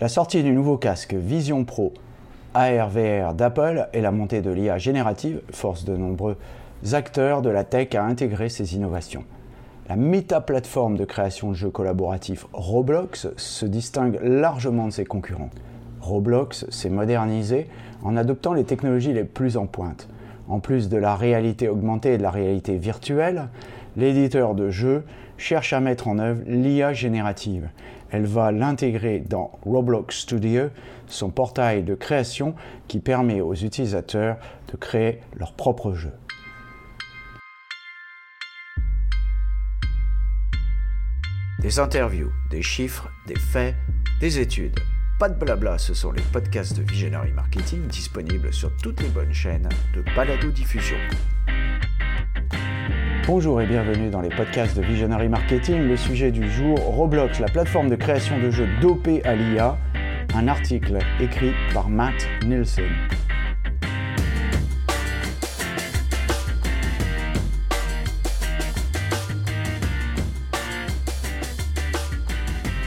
La sortie du nouveau casque Vision Pro ARVR d'Apple et la montée de l'IA générative force de nombreux acteurs de la tech à intégrer ces innovations. La méta-plateforme de création de jeux collaboratifs Roblox se distingue largement de ses concurrents. Roblox s'est modernisé en adoptant les technologies les plus en pointe. En plus de la réalité augmentée et de la réalité virtuelle, l'éditeur de jeux cherche à mettre en œuvre l'IA générative. Elle va l'intégrer dans Roblox Studio, son portail de création qui permet aux utilisateurs de créer leurs propres jeux. Des interviews, des chiffres, des faits, des études. Pas de blabla, ce sont les podcasts de Visionary Marketing disponibles sur toutes les bonnes chaînes de balado diffusion. Bonjour et bienvenue dans les podcasts de Visionary Marketing. Le sujet du jour, Roblox, la plateforme de création de jeux dopée à l'IA. Un article écrit par Matt Nielsen.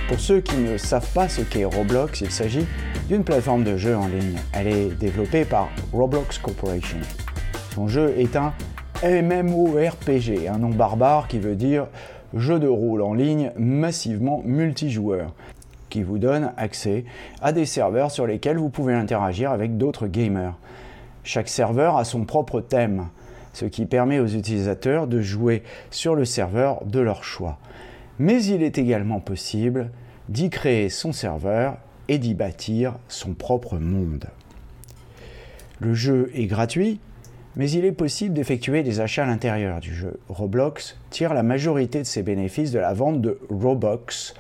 Pour ceux qui ne savent pas ce qu'est Roblox, il s'agit d'une plateforme de jeu en ligne. Elle est développée par Roblox Corporation. Son jeu est un MMORPG, un nom barbare qui veut dire jeu de rôle en ligne massivement multijoueur, qui vous donne accès à des serveurs sur lesquels vous pouvez interagir avec d'autres gamers. Chaque serveur a son propre thème, ce qui permet aux utilisateurs de jouer sur le serveur de leur choix. Mais il est également possible d'y créer son serveur et d'y bâtir son propre monde. Le jeu est gratuit, mais il est possible d'effectuer des achats à l'intérieur du jeu. Roblox tire la majorité de ses bénéfices de la vente de Robux,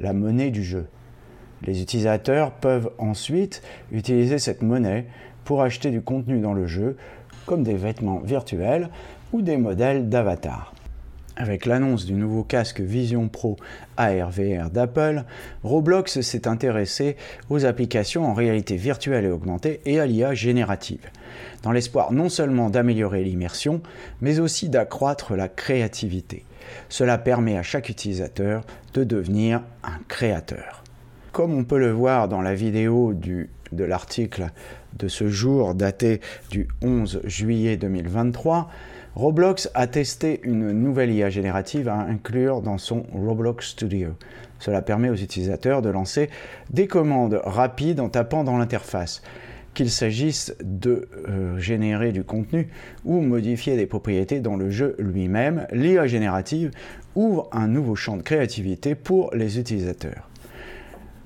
la monnaie du jeu. Les utilisateurs peuvent ensuite utiliser cette monnaie pour acheter du contenu dans le jeu, comme des vêtements virtuels ou des modèles d'avatar. Avec l'annonce du nouveau casque Vision Pro ARVR d'Apple, Roblox s'est intéressé aux applications en réalité virtuelle et augmentée et à l'IA générative, dans l'espoir non seulement d'améliorer l'immersion, mais aussi d'accroître la créativité. Cela permet à chaque utilisateur de devenir un créateur. Comme on peut le voir dans la vidéo de l'article de ce jour daté du 11 juillet 2023, Roblox a testé une nouvelle IA générative à inclure dans son Roblox Studio. Cela permet aux utilisateurs de lancer des commandes rapides en tapant dans l'interface. Qu'il s'agisse de euh, générer du contenu ou modifier des propriétés dans le jeu lui-même, l'IA générative ouvre un nouveau champ de créativité pour les utilisateurs.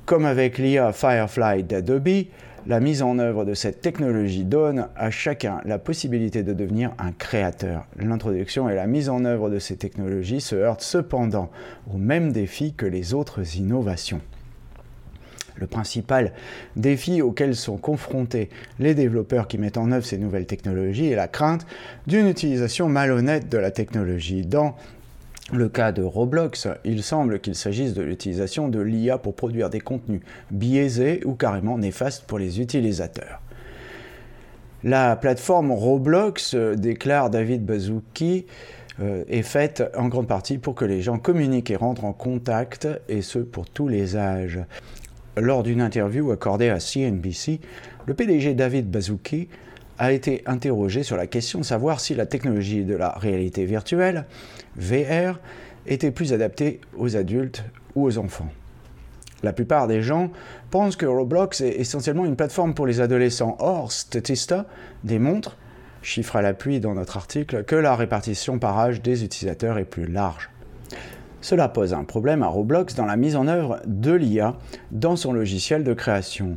Comme avec l'IA Firefly d'Adobe, la mise en œuvre de cette technologie donne à chacun la possibilité de devenir un créateur. L'introduction et la mise en œuvre de ces technologies se heurtent cependant aux mêmes défis que les autres innovations. Le principal défi auquel sont confrontés les développeurs qui mettent en œuvre ces nouvelles technologies est la crainte d'une utilisation malhonnête de la technologie. Dans le cas de Roblox, il semble qu'il s'agisse de l'utilisation de l'IA pour produire des contenus biaisés ou carrément néfastes pour les utilisateurs. La plateforme Roblox, euh, déclare David Bazouki, euh, est faite en grande partie pour que les gens communiquent et rentrent en contact, et ce pour tous les âges. Lors d'une interview accordée à CNBC, le PDG David Bazouki a été interrogé sur la question de savoir si la technologie de la réalité virtuelle, VR, était plus adaptée aux adultes ou aux enfants. La plupart des gens pensent que Roblox est essentiellement une plateforme pour les adolescents. Or, Statista démontre, chiffre à l'appui dans notre article, que la répartition par âge des utilisateurs est plus large. Cela pose un problème à Roblox dans la mise en œuvre de l'IA dans son logiciel de création.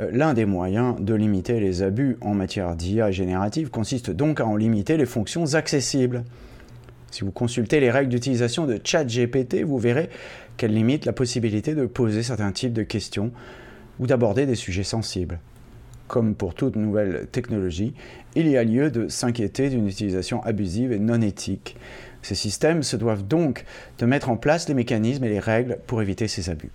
Euh, l'un des moyens de limiter les abus en matière d'IA générative consiste donc à en limiter les fonctions accessibles. Si vous consultez les règles d'utilisation de ChatGPT, vous verrez qu'elles limitent la possibilité de poser certains types de questions ou d'aborder des sujets sensibles. Comme pour toute nouvelle technologie, il y a lieu de s'inquiéter d'une utilisation abusive et non éthique. Ces systèmes se doivent donc de mettre en place les mécanismes et les règles pour éviter ces abus.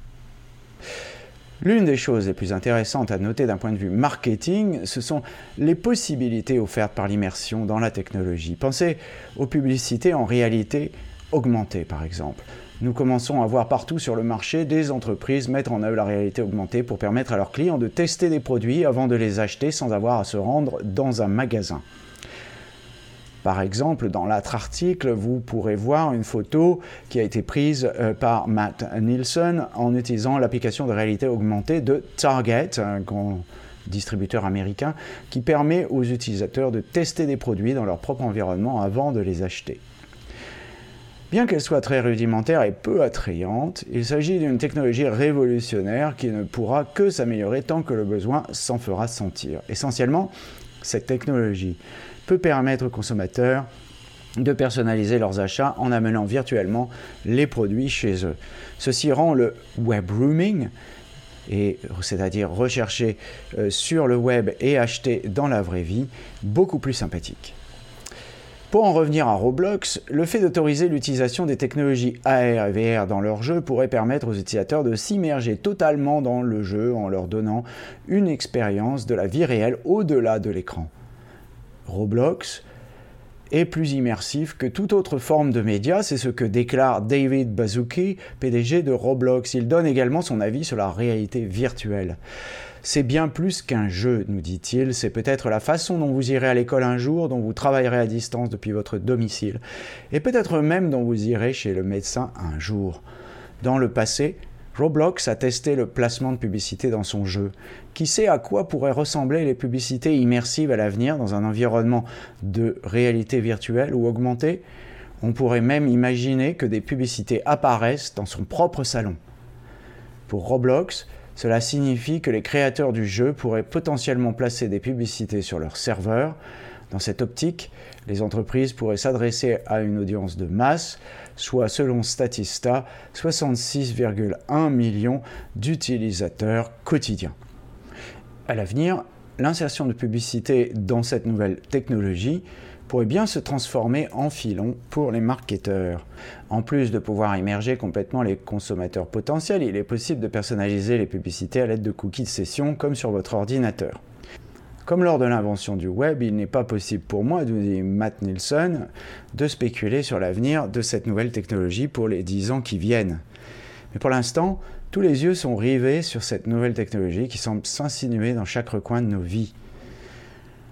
L'une des choses les plus intéressantes à noter d'un point de vue marketing, ce sont les possibilités offertes par l'immersion dans la technologie. Pensez aux publicités en réalité augmentée, par exemple. nous commençons à voir partout sur le marché des entreprises mettre en œuvre la réalité augmentée pour permettre à leurs clients de tester des produits avant de les acheter sans avoir à se rendre dans un magasin. Par exemple, dans l'autre article, vous pourrez voir une photo qui a été prise euh, par Matt Nielsen en utilisant l'application de réalité augmentée de Target, un distributeur américain, qui permet aux utilisateurs de tester des produits dans leur propre environnement avant de les acheter. Bien qu'elle soit très rudimentaire et peu attrayante, il s'agit d'une technologie révolutionnaire qui ne pourra que s'améliorer tant que le besoin s'en fera sentir. Essentiellement, cette technologie peut permettre aux consommateurs de personnaliser leurs achats en amenant virtuellement les produits chez eux. Ceci rend le web rooming, c'est-à-dire rechercher euh, sur le web et acheter dans la vraie vie, beaucoup plus sympathique. Pour en revenir à Roblox, le fait d'autoriser l'utilisation des technologies AR et VR dans leur jeu pourrait permettre aux utilisateurs de s'immerger totalement dans le jeu en leur donnant une expérience de la vie réelle au-delà de l'écran. Roblox est plus immersif que toute autre forme de média, c'est ce que déclare David Bazuki, PDG de Roblox. Il donne également son avis sur la réalité virtuelle. C'est bien plus qu'un jeu, nous dit-il, c'est peut-être la façon dont vous irez à l'école un jour, dont vous travaillerez à distance depuis votre domicile, et peut-être même dont vous irez chez le médecin un jour. Dans le passé, Roblox a testé le placement de publicité dans son jeu. Qui sait à quoi pourraient ressembler les publicités immersives à l'avenir dans un environnement de réalité virtuelle ou augmentée? On pourrait même imaginer que des publicités apparaissent dans son propre salon. Pour Roblox, cela signifie que les créateurs du jeu pourraient potentiellement placer des publicités sur leur serveur. Dans cette optique, les entreprises pourraient s'adresser à une audience de masse, soit selon Statista 66,1 millions d'utilisateurs quotidiens. À l'avenir, l'insertion de publicité dans cette nouvelle technologie pourrait bien se transformer en filon pour les marketeurs. En plus de pouvoir immerger complètement les consommateurs potentiels, il est possible de personnaliser les publicités à l'aide de cookies de session comme sur votre ordinateur. Comme lors de l'invention du web, il n'est pas possible pour moi, nous dit Matt Nielsen, de spéculer sur l'avenir de cette nouvelle technologie pour les 10 ans qui viennent. Mais pour l'instant, tous les yeux sont rivés sur cette nouvelle technologie qui semble s'insinuer dans chaque recoin de nos vies.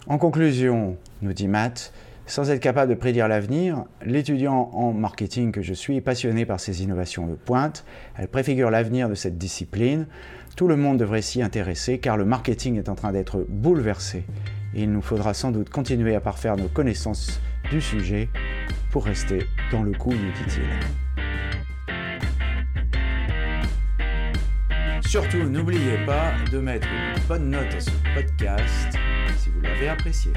En conclusion, nous dit Matt, sans être capable de prédire l'avenir, l'étudiant en marketing que je suis passionné par ces innovations de pointe. Elle préfigure l'avenir de cette discipline. Tout le monde devrait s'y intéresser car le marketing est en train d'être bouleversé. Il nous faudra sans doute continuer à parfaire nos connaissances du sujet pour rester dans le coup, nous dit-il. Surtout, n'oubliez pas de mettre une bonne note à ce podcast si vous l'avez apprécié.